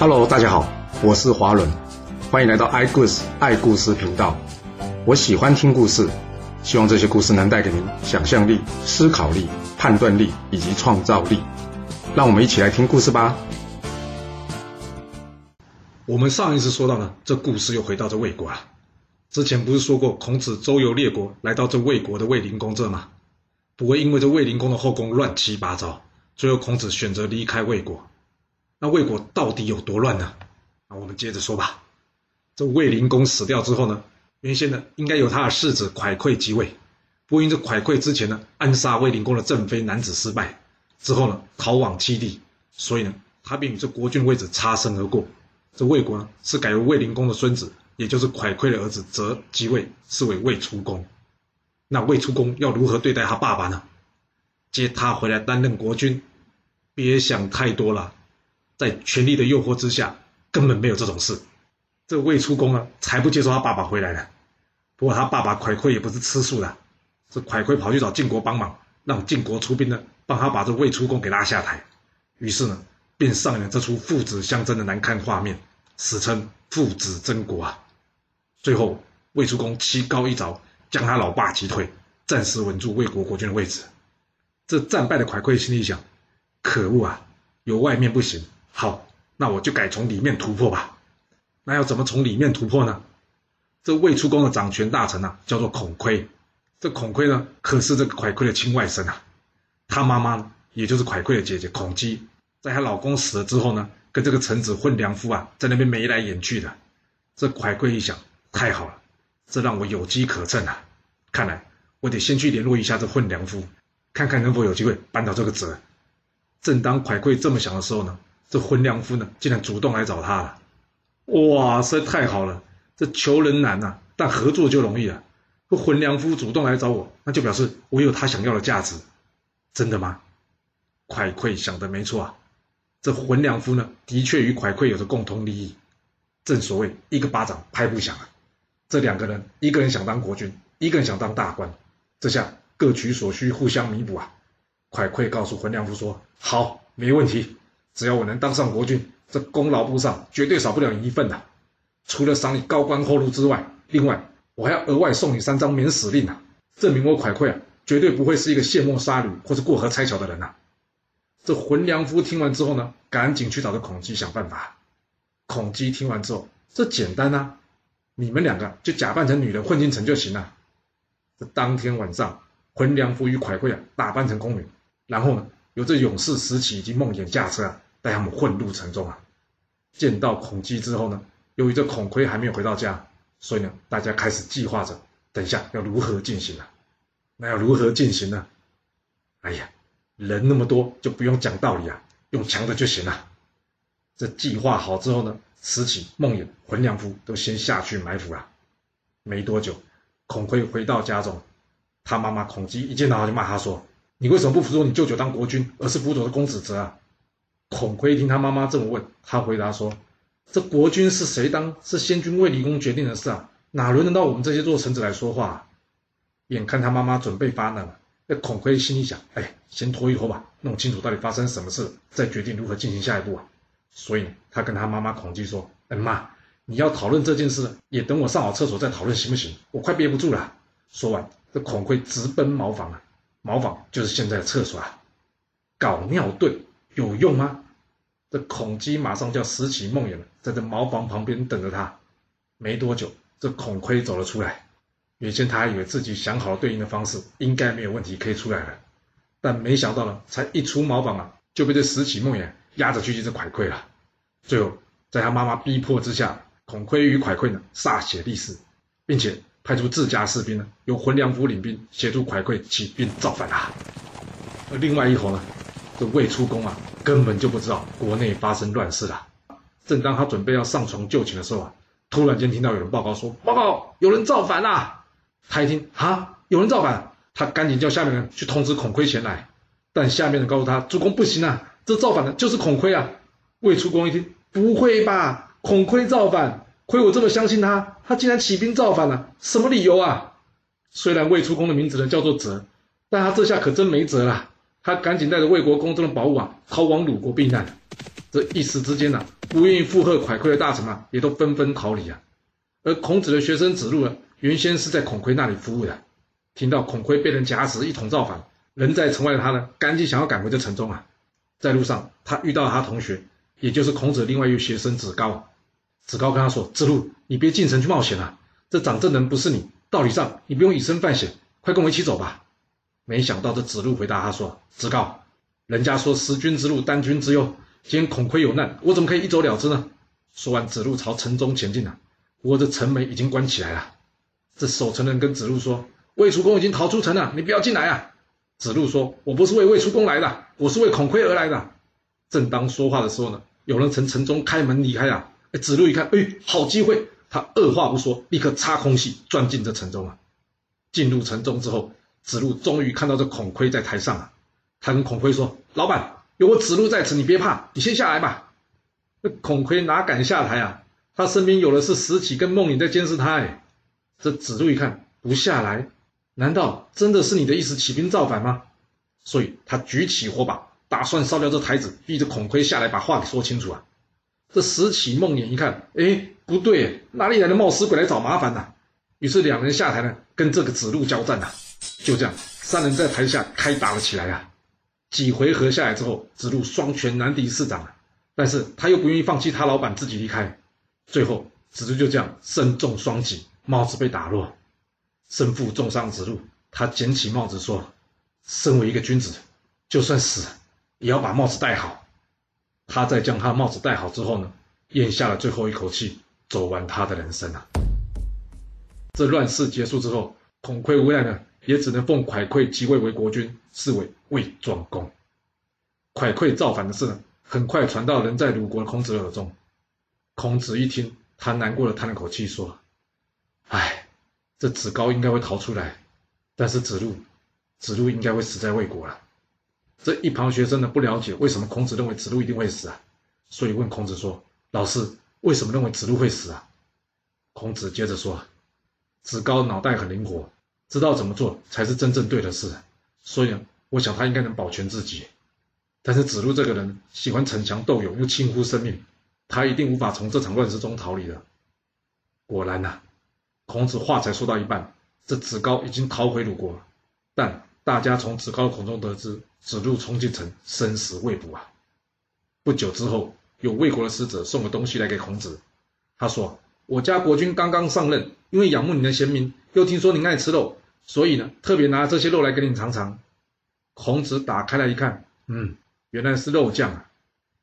Hello，大家好，我是华伦，欢迎来到爱故事爱故事频道。我喜欢听故事，希望这些故事能带给您想象力、思考力、判断力以及创造力。让我们一起来听故事吧。我们上一次说到呢，这故事又回到这魏国了。之前不是说过孔子周游列国，来到这魏国的卫灵公这吗？不过因为这卫灵公的后宫乱七八糟，最后孔子选择离开魏国。那魏国到底有多乱呢？那我们接着说吧。这卫灵公死掉之后呢，原先呢应该由他的世子蒯聩继位。不过因这蒯聩之前呢暗杀卫灵公的正妃男子失败，之后呢逃往七地，所以呢他便与这国君位置擦身而过。这魏国呢是改由卫灵公的孙子，也就是蒯聩的儿子泽继位，是为魏出公。那魏出公要如何对待他爸爸呢？接他回来担任国君？别想太多了。在权力的诱惑之下，根本没有这种事。这魏出公啊，才不接受他爸爸回来呢。不过他爸爸蒯聩也不是吃素的，这蒯聩跑去找晋国帮忙，让晋国出兵呢，帮他把这魏出公给拉下台。于是呢，便上演了这出父子相争的难看画面，史称父子争国啊。最后，魏出公棋高一着，将他老爸击退，暂时稳住魏国国君的位置。这战败的蒯聩心里想：可恶啊，有外面不行。好，那我就改从里面突破吧。那要怎么从里面突破呢？这未出宫的掌权大臣啊，叫做孔亏。这孔亏呢，可是这个蒯聩的亲外甥啊。他妈妈，也就是蒯聩的姐姐孔姬，在她老公死了之后呢，跟这个臣子混良夫啊，在那边眉来眼去的。这蒯聩一想，太好了，这让我有机可乘啊。看来我得先去联络一下这混良夫，看看能否有机会扳倒这个子。正当蒯聩这么想的时候呢。这浑良夫呢，竟然主动来找他了，哇，实在太好了！这求人难呐，但合作就容易了。这浑良夫主动来找我，那就表示我有他想要的价值，真的吗？蒯聩想的没错啊，这浑良夫呢，的确与蒯聩有着共同利益。正所谓一个巴掌拍不响啊，这两个人，一个人想当国君，一个人想当大官，这下各取所需，互相弥补啊。蒯聩告诉浑良夫说：“好，没问题。”只要我能当上国君，这功劳簿上绝对少不了你一份的。除了赏你高官厚禄之外，另外我还要额外送你三张免死令啊，证明我蒯聩啊绝对不会是一个卸磨杀驴或者过河拆桥的人呐。这浑良夫听完之后呢，赶紧去找这孔姬想办法。孔姬听完之后，这简单呐，你们两个就假扮成女人混进城就行了。这当天晚上，浑良夫与蒯聩啊打扮成宫女，然后呢，由这勇士石启以及梦魇驾车啊。带他们混入城中啊！见到孔姬之后呢，由于这孔亏还没有回到家，所以呢，大家开始计划着，等一下要如何进行啊？那要如何进行呢？哎呀，人那么多，就不用讲道理啊，用强的就行了。这计划好之后呢，慈禧、孟魇、浑良夫都先下去埋伏了。没多久，孔亏回到家中，他妈妈孔姬一见到他就骂他说：“你为什么不辅佐你舅舅当国君，而是辅佐的公子泽啊？”孔亏听他妈妈这么问，他回答说：“这国君是谁当？是先君卫灵公决定的事啊，哪轮得到我们这些做臣子来说话？”眼看他妈妈准备发难了，那孔亏心里想：“哎，先拖一拖吧，弄清楚到底发生什么事，再决定如何进行下一步啊。”所以他跟他妈妈孔姬说：“哎妈，你要讨论这件事，也等我上好厕所再讨论行不行？我快憋不住了。”说完，这孔亏直奔茅房了。茅房就是现在的厕所啊，搞尿遁。有用吗？这孔姬马上叫石启、梦魇了，在这茅房旁边等着他。没多久，这孔亏走了出来。原先他还以为自己想好了对应的方式，应该没有问题，可以出来了。但没想到呢，才一出茅房啊，就被这石启、梦魇压着去见这蒯聩了。最后，在他妈妈逼迫之下，孔亏与蒯聩呢歃血立誓，并且派出自家士兵呢，由浑良夫领兵协助蒯聩起兵造反啊。而另外一伙呢？这魏出公啊，根本就不知道国内发生乱事了。正当他准备要上床就寝的时候啊，突然间听到有人报告说：“报告，有人造反啦！”他一听，啊，有人造反，他赶紧叫下面人去通知孔亏前来。但下面人告诉他：“主公不行啊，这造反的就是孔亏啊！”魏出公一听，不会吧？孔亏造反？亏我这么相信他，他竟然起兵造反了？什么理由啊？虽然魏出公的名字呢叫做泽，但他这下可真没辙了。他赶紧带着魏国宫中的宝物啊，逃往鲁国避难。这一时之间呢，不愿意附和蒯聩的大臣啊，也都纷纷逃离啊。而孔子的学生子路呢，原先是在孔悝那里服务的，听到孔悝被人夹死，一同造反，人在城外的他呢，赶紧想要赶回这城中啊。在路上，他遇到了他同学，也就是孔子的另外一位学生子高。子高跟他说：“子路，你别进城去冒险了，这掌阵人不是你，道理上你不用以身犯险，快跟我一起走吧。”没想到这子路回答他说：“子高，人家说识君之路，担君之忧。今天孔悝有难，我怎么可以一走了之呢？”说完，子路朝城中前进了。不过这城门已经关起来了。这守城人跟子路说：“魏出公已经逃出城了，你不要进来啊！”子路说：“我不是为魏出公来的，我是为孔悝而来的。”正当说话的时候呢，有人从城中开门离开啊。子路一看，哎，好机会，他二话不说，立刻插空隙钻进这城中啊。进入城中之后。子路终于看到这孔悝在台上了，他跟孔悝说：“老板，有我子路在此，你别怕，你先下来吧。”那孔悝哪敢下台啊？他身边有的是石启跟孟颖在监视他。哎，这子路一看不下来，难道真的是你的意思起兵造反吗？所以他举起火把，打算烧掉这台子，逼着孔悝下来把话给说清楚啊。这石启、梦魇一看，哎，不对，哪里来的冒失鬼来找麻烦呢？于是两人下台呢，跟这个子路交战呐。就这样，三人在台下开打了起来啊！几回合下来之后，子路双拳难敌四掌啊，但是他又不愿意放弃他老板，自己离开。最后，子路就这样身中双戟，帽子被打落，身负重伤。子路他捡起帽子说：“身为一个君子，就算死也要把帽子戴好。”他在将他帽子戴好之后呢，咽下了最后一口气，走完他的人生啊！这乱世结束之后，孔悝无奈呢。也只能奉蒯聩即位为国君，视为魏庄公。蒯聩造反的事呢，很快传到人在鲁国的孔子耳中。孔子一听，他难过的叹了口气，说：“哎，这子高应该会逃出来，但是子路，子路应该会死在魏国了。”这一旁学生呢，不了解为什么孔子认为子路一定会死啊，所以问孔子说：“老师，为什么认为子路会死啊？”孔子接着说：“子高脑袋很灵活。”知道怎么做才是真正对的事，所以我想他应该能保全自己。但是子路这个人喜欢逞强斗勇，又轻忽生命，他一定无法从这场乱世中逃离的。果然呐，孔子话才说到一半，这子高已经逃回鲁国，但大家从子高的口中得知，子路冲进城，生死未卜啊。不久之后，有魏国的使者送了东西来给孔子，他说：“我家国君刚刚上任，因为仰慕你的贤明。”又听说您爱吃肉，所以呢，特别拿这些肉来给你尝尝。孔子打开来一看，嗯，原来是肉酱啊。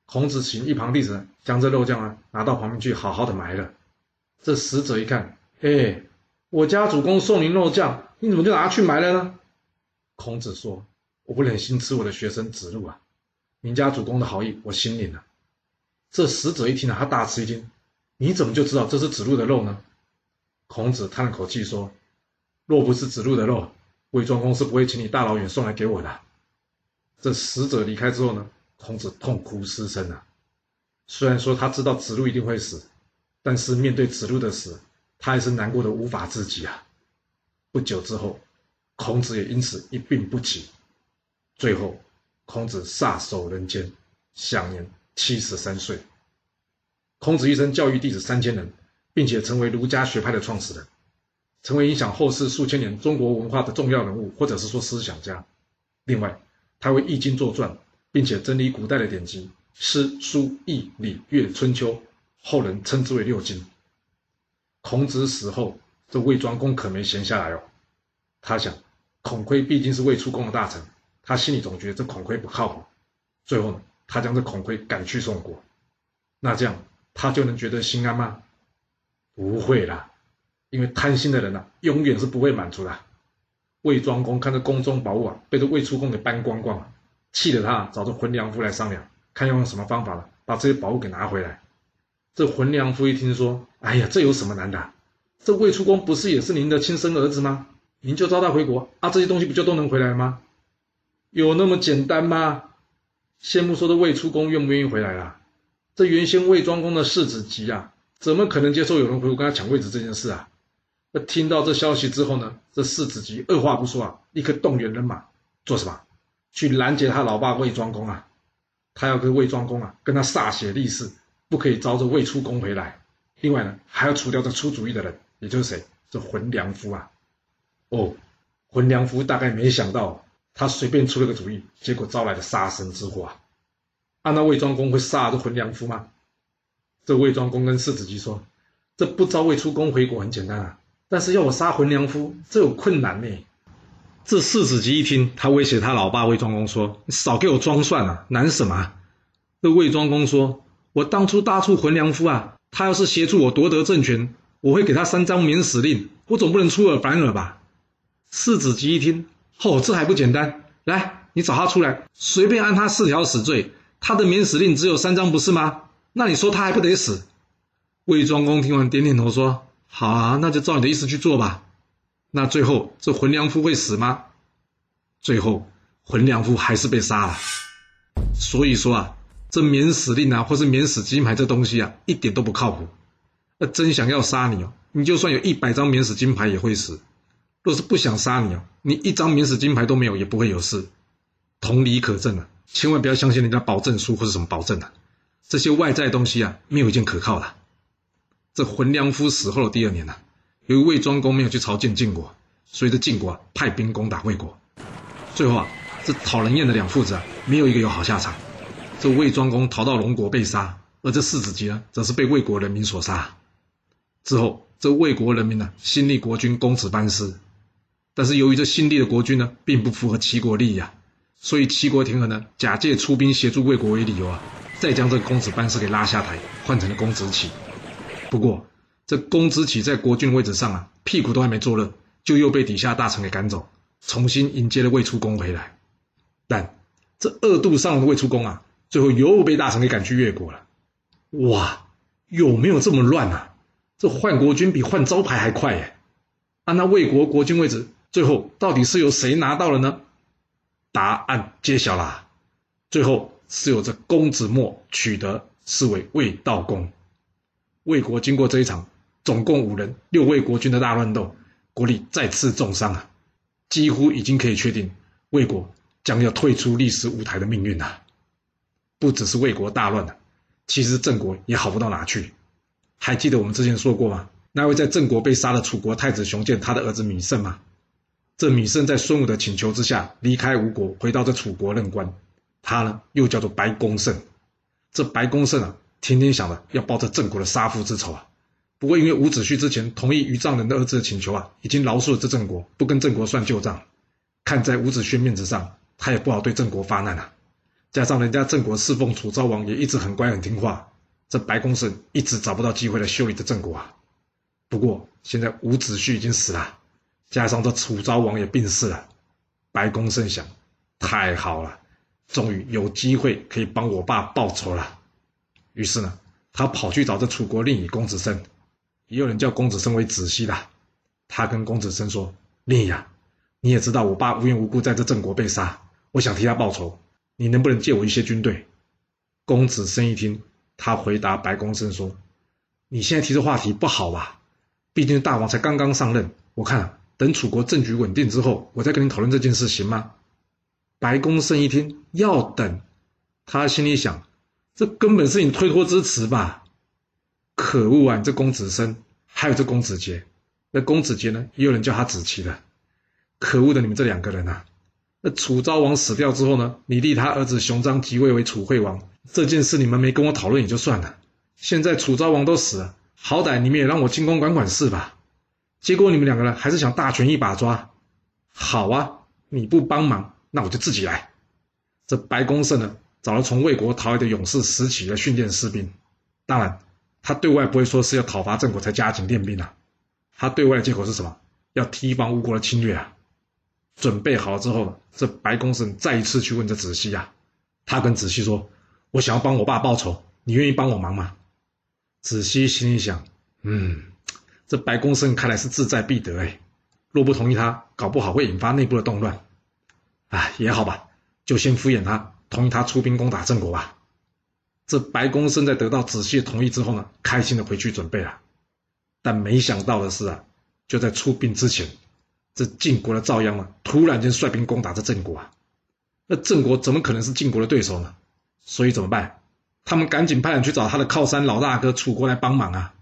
孔子请一旁弟子将这肉酱啊拿到旁边去，好好的埋了。这使者一看，哎，我家主公送您肉酱，你怎么就拿去埋了呢？孔子说：“我不忍心吃我的学生子路啊，您家主公的好意我心领了。”这使者一听啊，他大吃一惊，你怎么就知道这是子路的肉呢？孔子叹了口气说：“若不是子路的肉，魏庄公是不会请你大老远送来给我的。”这使者离开之后呢，孔子痛哭失声啊。虽然说他知道子路一定会死，但是面对子路的死，他还是难过的无法自己啊。不久之后，孔子也因此一病不起。最后，孔子撒手人间，享年七十三岁。孔子一生教育弟子三千人。并且成为儒家学派的创始人，成为影响后世数千年中国文化的重要人物，或者是说思想家。另外，他为《易经》作传，并且整理古代的典籍，诗、书、易、礼、乐、春秋，后人称之为六经。孔子死后，这魏庄公可没闲下来哦。他想，孔悝毕竟是魏出公的大臣，他心里总觉得这孔悝不靠谱。最后呢，他将这孔悝赶去宋国。那这样，他就能觉得心安吗？不会啦，因为贪心的人呐，永远是不会满足的。魏庄公看着宫中宝物啊，被这魏出公给搬光光了，气得他找这浑良夫来商量，看要用什么方法了，把这些宝物给拿回来。这浑良夫一听说，哎呀，这有什么难的？这魏出公不是也是您的亲生儿子吗？您就招他回国啊，这些东西不就都能回来吗？有那么简单吗？先不说这魏出公愿不愿意回来啦，这原先魏庄公的世子急啊。怎么可能接受有人回国跟他抢位置这件事啊？那听到这消息之后呢？这世子吉二话不说啊，立刻动员人马做什么？去拦截他老爸魏庄公啊！他要跟魏庄公啊，跟他歃血立誓，不可以招着魏出公回来。另外呢，还要除掉这出主意的人，也就是谁？这浑良夫啊。哦，浑良夫大概没想到，他随便出了个主意，结果招来了杀身之祸啊。按那魏庄公会杀这浑良夫吗？这魏庄公跟世子姬说：“这不招魏出公回国很简单啊，但是要我杀浑良夫，这有困难呢。”这世子姬一听，他威胁他老爸魏庄公说：“你少给我装蒜啊，难什么？”这魏庄公说：“我当初搭出浑良夫啊，他要是协助我夺得政权，我会给他三张免死令，我总不能出尔反尔吧？”世子姬一听，哦，这还不简单？来，你找他出来，随便按他四条死罪，他的免死令只有三张，不是吗？那你说他还不得死？魏庄公听完点点头说：“好啊，那就照你的意思去做吧。”那最后这浑良夫会死吗？最后浑良夫还是被杀了。所以说啊，这免死令啊，或是免死金牌这东西啊，一点都不靠谱。那真想要杀你哦，你就算有一百张免死金牌也会死。若是不想杀你哦，你一张免死金牌都没有也不会有事。同理可证啊，千万不要相信人家保证书或是什么保证啊，这些外在东西啊，没有一件可靠的。这浑良夫死后的第二年呢？由于魏庄公没有去朝见晋国，所以这晋国啊派兵攻打魏国。最后啊，这讨人厌的两父子啊没有一个有好下场。这魏庄公逃到龙国被杀，而这世子姬呢，则是被魏国人民所杀。之后，这魏国人民呢新立国君公子班师，但是由于这新立的国君呢并不符合齐国利益啊，所以齐国廷和呢假借出兵协助魏国为理由啊，再将这公子班师给拉下台，换成了公子启。不过，这公子启在国君位置上啊，屁股都还没坐热，就又被底下大臣给赶走，重新迎接了魏出公回来。但这二度上的魏出公啊，最后又被大臣给赶去越国了。哇，有没有这么乱啊？这换国君比换招牌还快耶！啊，那魏国国君位置最后到底是由谁拿到了呢？答案揭晓啦，最后是由这公子墨取得，是为魏道公。魏国经过这一场。总共五人，六位国君的大乱斗，国力再次重伤啊！几乎已经可以确定魏国将要退出历史舞台的命运了。不只是魏国大乱了，其实郑国也好不到哪去。还记得我们之前说过吗？那位在郑国被杀的楚国太子熊建，他的儿子芈胜吗？这芈胜在孙武的请求之下离开吴国，回到这楚国任官。他呢，又叫做白公胜。这白公胜啊，天天想着要报这郑国的杀父之仇啊！不过，因为伍子胥之前同意于丈人的儿子的请求啊，已经饶恕了这郑国，不跟郑国算旧账。看在伍子胥面子上，他也不好对郑国发难啊。加上人家郑国侍奉楚昭王也一直很乖很听话，这白公胜一直找不到机会来修理这郑国啊。不过现在伍子胥已经死了，加上这楚昭王也病逝了，白公胜想，太好了，终于有机会可以帮我爸报仇了。于是呢，他跑去找这楚国令尹公子申。也有人叫公子申为子息的，他跟公子申说：“令呀，你也知道我爸无缘无故在这郑国被杀，我想替他报仇，你能不能借我一些军队？”公子申一听，他回答白公申说：“你现在提这话题不好吧？毕竟大王才刚刚上任，我看等楚国政局稳定之后，我再跟你讨论这件事，行吗？”白公申一听要等，他心里想：这根本是你推脱之词吧？可恶啊！这公子申，还有这公子杰，那公子杰呢？也有人叫他子期的。可恶的你们这两个人啊！那楚昭王死掉之后呢？你立他儿子熊章即位为楚惠王，这件事你们没跟我讨论也就算了。现在楚昭王都死了，好歹你们也让我进宫管管事吧。结果你们两个人还是想大权一把抓。好啊，你不帮忙，那我就自己来。这白公胜呢，找了从魏国逃来的勇士石起来训练士兵，当然。他对外不会说是要讨伐郑国才加紧练兵啊，他对外的借口是什么？要提防吴国的侵略啊。准备好之后，这白公胜再一次去问这子西啊，他跟子西说：“我想要帮我爸报仇，你愿意帮我忙吗？”子西心里想：“嗯，这白公胜看来是志在必得哎，若不同意他，搞不好会引发内部的动乱。啊，也好吧，就先敷衍他，同意他出兵攻打郑国吧。”这白公胜在得到子细同意之后呢，开心的回去准备了。但没想到的是啊，就在出兵之前，这晋国的赵鞅啊，突然间率兵攻打这郑国啊。那郑国怎么可能是晋国的对手呢？所以怎么办？他们赶紧派人去找他的靠山老大哥楚国来帮忙啊！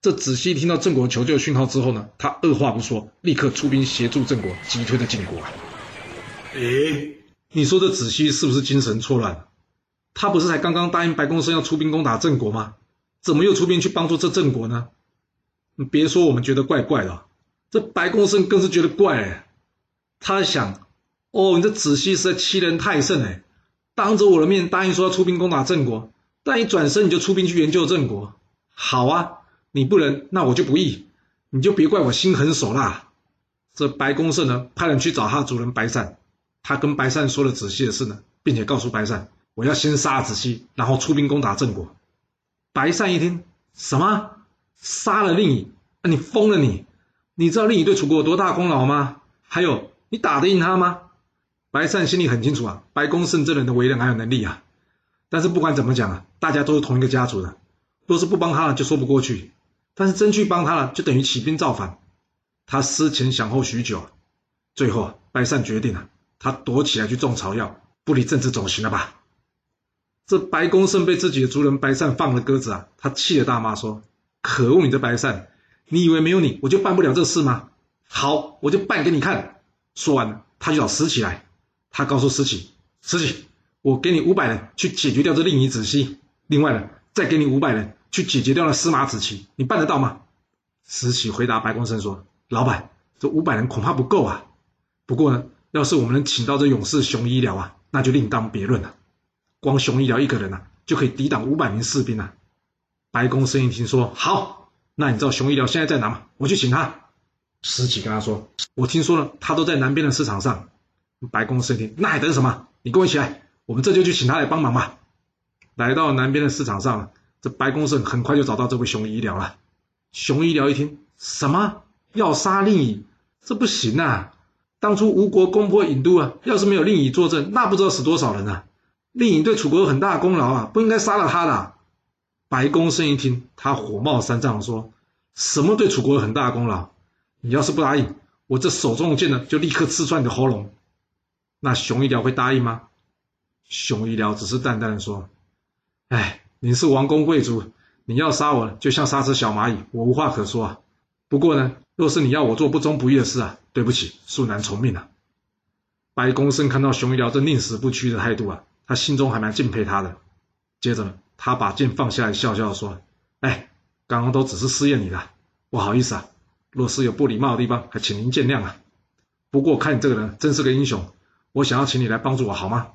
这子西听到郑国求救讯号之后呢，他二话不说，立刻出兵协助郑国击退了晋国啊！诶，你说这子西是不是精神错乱？他不是才刚刚答应白公生要出兵攻打郑国吗？怎么又出兵去帮助这郑国呢？你别说我们觉得怪怪的，这白公生更是觉得怪！他想，哦，你这子西实在欺人太甚哎！当着我的面答应说要出兵攻打郑国，但一转身你就出兵去援救郑国。好啊，你不能，那我就不义，你就别怪我心狠手辣。这白公胜呢，派人去找他主人白善，他跟白善说了子西的事呢，并且告诉白善，我要先杀子西，然后出兵攻打郑国。白善一听，什么杀了令尹？你疯了你？你知道令尹对楚国有多大功劳吗？还有，你打得赢他吗？白善心里很清楚啊，白公胜这人的为人还有能力啊。但是不管怎么讲啊，大家都是同一个家族的，若是不帮他了就说不过去。但是真去帮他了，就等于起兵造反。他思前想后许久，最后啊，白善决定了，他躲起来去种草药，不理政治总行了吧？这白公胜被自己的族人白善放了鸽子啊，他气得大骂说：“可恶，你这白善，你以为没有你我就办不了这事吗？好，我就办给你看。”说完了，他就找石起来。他告诉石启：“石启，我给你五百人去解决掉这令尹子西，另外呢，再给你五百人去解决掉那司马子期，你办得到吗？”石启回答白公生说：“老板，这五百人恐怕不够啊。不过呢，要是我们能请到这勇士熊医疗啊，那就另当别论了。光熊医疗一个人啊，就可以抵挡五百名士兵啊。”白公生一听说，好，那你知道熊医疗现在在哪吗？我去请他。石启跟他说：“我听说了，他都在南边的市场上。”白公升听，那还等什么？你跟我一起来，我们这就去请他来帮忙吧。来到南边的市场上，这白公胜很快就找到这位熊医疗了。熊医疗一听，什么要杀令尹？这不行啊！当初吴国攻破郢都啊，要是没有令尹坐镇，那不知道死多少人啊！令尹对楚国有很大的功劳啊，不应该杀了他的。白公胜一听，他火冒三丈说：“什么对楚国有很大的功劳？你要是不答应，我这手中的剑呢，就立刻刺穿你的喉咙。”那熊医疗会答应吗？熊医疗只是淡淡的说：“哎，你是王公贵族，你要杀我，就像杀只小蚂蚁，我无话可说啊。不过呢，若是你要我做不忠不义的事啊，对不起，恕难从命了。”白公胜看到熊医疗这宁死不屈的态度啊，他心中还蛮敬佩他的。接着呢，他把剑放下来，笑笑说：“哎，刚刚都只是试验你的，不好意思啊。若是有不礼貌的地方，还请您见谅啊。不过看你这个人，真是个英雄。”我想要请你来帮助我，好吗？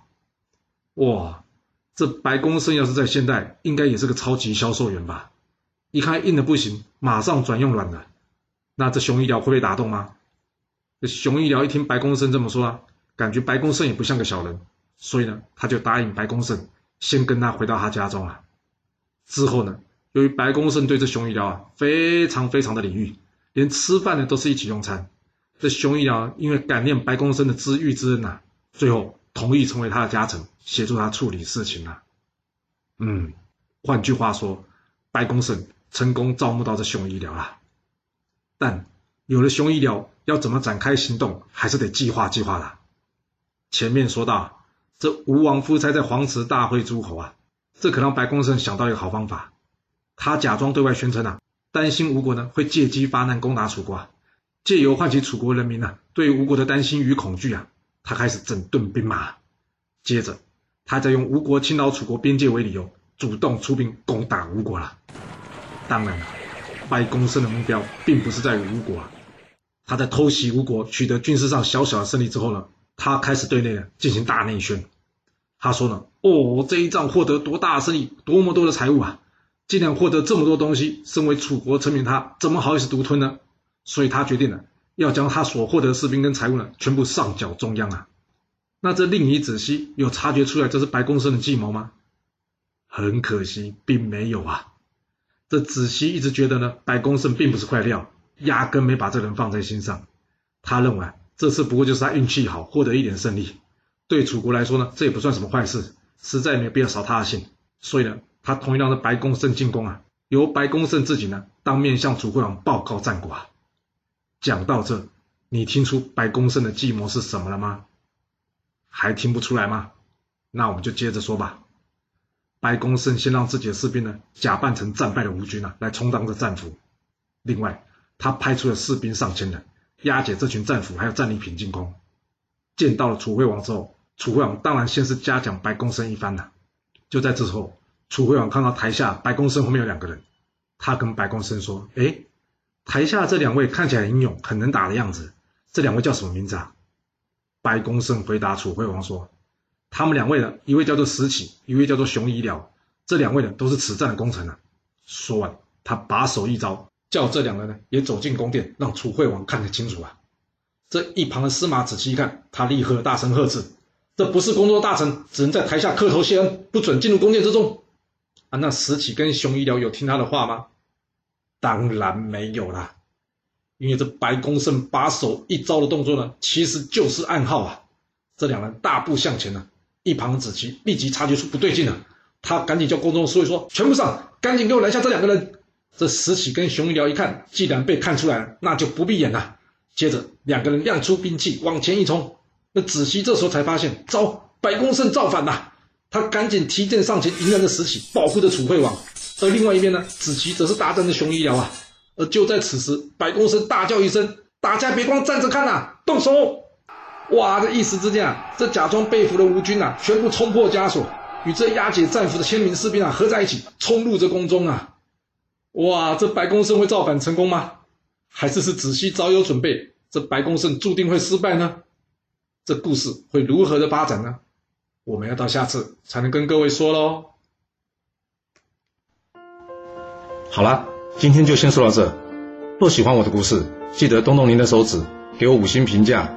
哇，这白公胜要是在现代，应该也是个超级销售员吧？一看硬的不行，马上转用软的。那这熊医疗会被打动吗？这熊医疗一听白公胜这么说啊，感觉白公胜也不像个小人，所以呢，他就答应白公胜先跟他回到他家中啊。之后呢，由于白公胜对这熊医疗啊非常非常的礼遇，连吃饭呢都是一起用餐。这熊医疗因为感念白公胜的知遇之恩呐。最后同意成为他的家臣，协助他处理事情了。嗯，换句话说，白公胜成功招募到这熊医疗了。但有了熊医疗，要怎么展开行动，还是得计划计划了。前面说到，这吴王夫差在黄池大会诸侯啊，这可让白公胜想到一个好方法。他假装对外宣称啊，担心吴国呢会借机发难攻打楚国，啊，借由唤起楚国人民呢对吴国的担心与恐惧啊。他开始整顿兵马，接着他再用吴国侵扰楚国边界为理由，主动出兵攻打吴国了。当然了，白公胜的目标并不是在于吴国啊。他在偷袭吴国取得军事上小小的胜利之后呢，他开始对内进行大内宣。他说呢：“哦，这一仗获得多大的胜利，多么多的财物啊！竟然获得这么多东西，身为楚国臣民，他怎么好意思独吞呢？所以他决定了。”要将他所获得的士兵跟财物呢，全部上缴中央啊！那这令尹子西有察觉出来这是白公胜的计谋吗？很可惜，并没有啊。这子西一直觉得呢，白公胜并不是块料，压根没把这人放在心上。他认为这次不过就是他运气好，获得一点胜利。对楚国来说呢，这也不算什么坏事，实在没有必要扫他的兴。所以呢，他同意让这白公胜进攻啊，由白公胜自己呢，当面向楚惠王报告战果啊。讲到这，你听出白公胜的计谋是什么了吗？还听不出来吗？那我们就接着说吧。白公胜先让自己的士兵呢假扮成战败的吴军啊，来充当着战俘。另外，他派出了士兵上千人，押解这群战俘还有战利品进宫。见到了楚惠王之后，楚惠王当然先是嘉奖白公胜一番呐。就在之后，楚惠王看到台下白公胜后面有两个人，他跟白公胜说：“哎，台下这两位看起来英勇，很能打的样子，这两位叫什么名字啊？”白公胜回答楚惠王说：“他们两位呢，一位叫做石启，一位叫做熊夷辽，这两位呢都是此战的功臣啊。”说完，他把手一招，叫这两人呢也走进宫殿，让楚惠王看得清楚啊。这一旁的司马仔细一看，他立刻大声呵斥：“这不是工作大臣，只能在台下磕头谢恩，不准进入宫殿之中。”啊，那石启跟熊夷辽有听他的话吗？当然没有啦。因为这白公胜把手一招的动作呢，其实就是暗号啊！这两人大步向前呢，一旁的子期立即察觉出不对劲了，他赶紧叫宫中侍卫说：“全部上，赶紧给我拦下这两个人！”这石启跟熊一辽一看，既然被看出来了，那就不必演了。接着两个人亮出兵器，往前一冲。那子期这时候才发现，糟，白公胜造反了！他赶紧提剑上前迎战着石启，保护着楚惠王。而另外一边呢，子期则是大战着熊一辽啊。而就在此时，白公胜大叫一声：“大家别光站着看呐，动手！”哇，这一时之间啊，这假装被俘的吴军啊，全部冲破枷锁，与这押解战俘的千名士兵啊合在一起，冲入这宫中啊！哇，这白公胜会造反成功吗？还是是子期早有准备，这白公胜注定会失败呢？这故事会如何的发展呢？我们要到下次才能跟各位说喽。好了。今天就先说到这。若喜欢我的故事，记得动动您的手指，给我五星评价，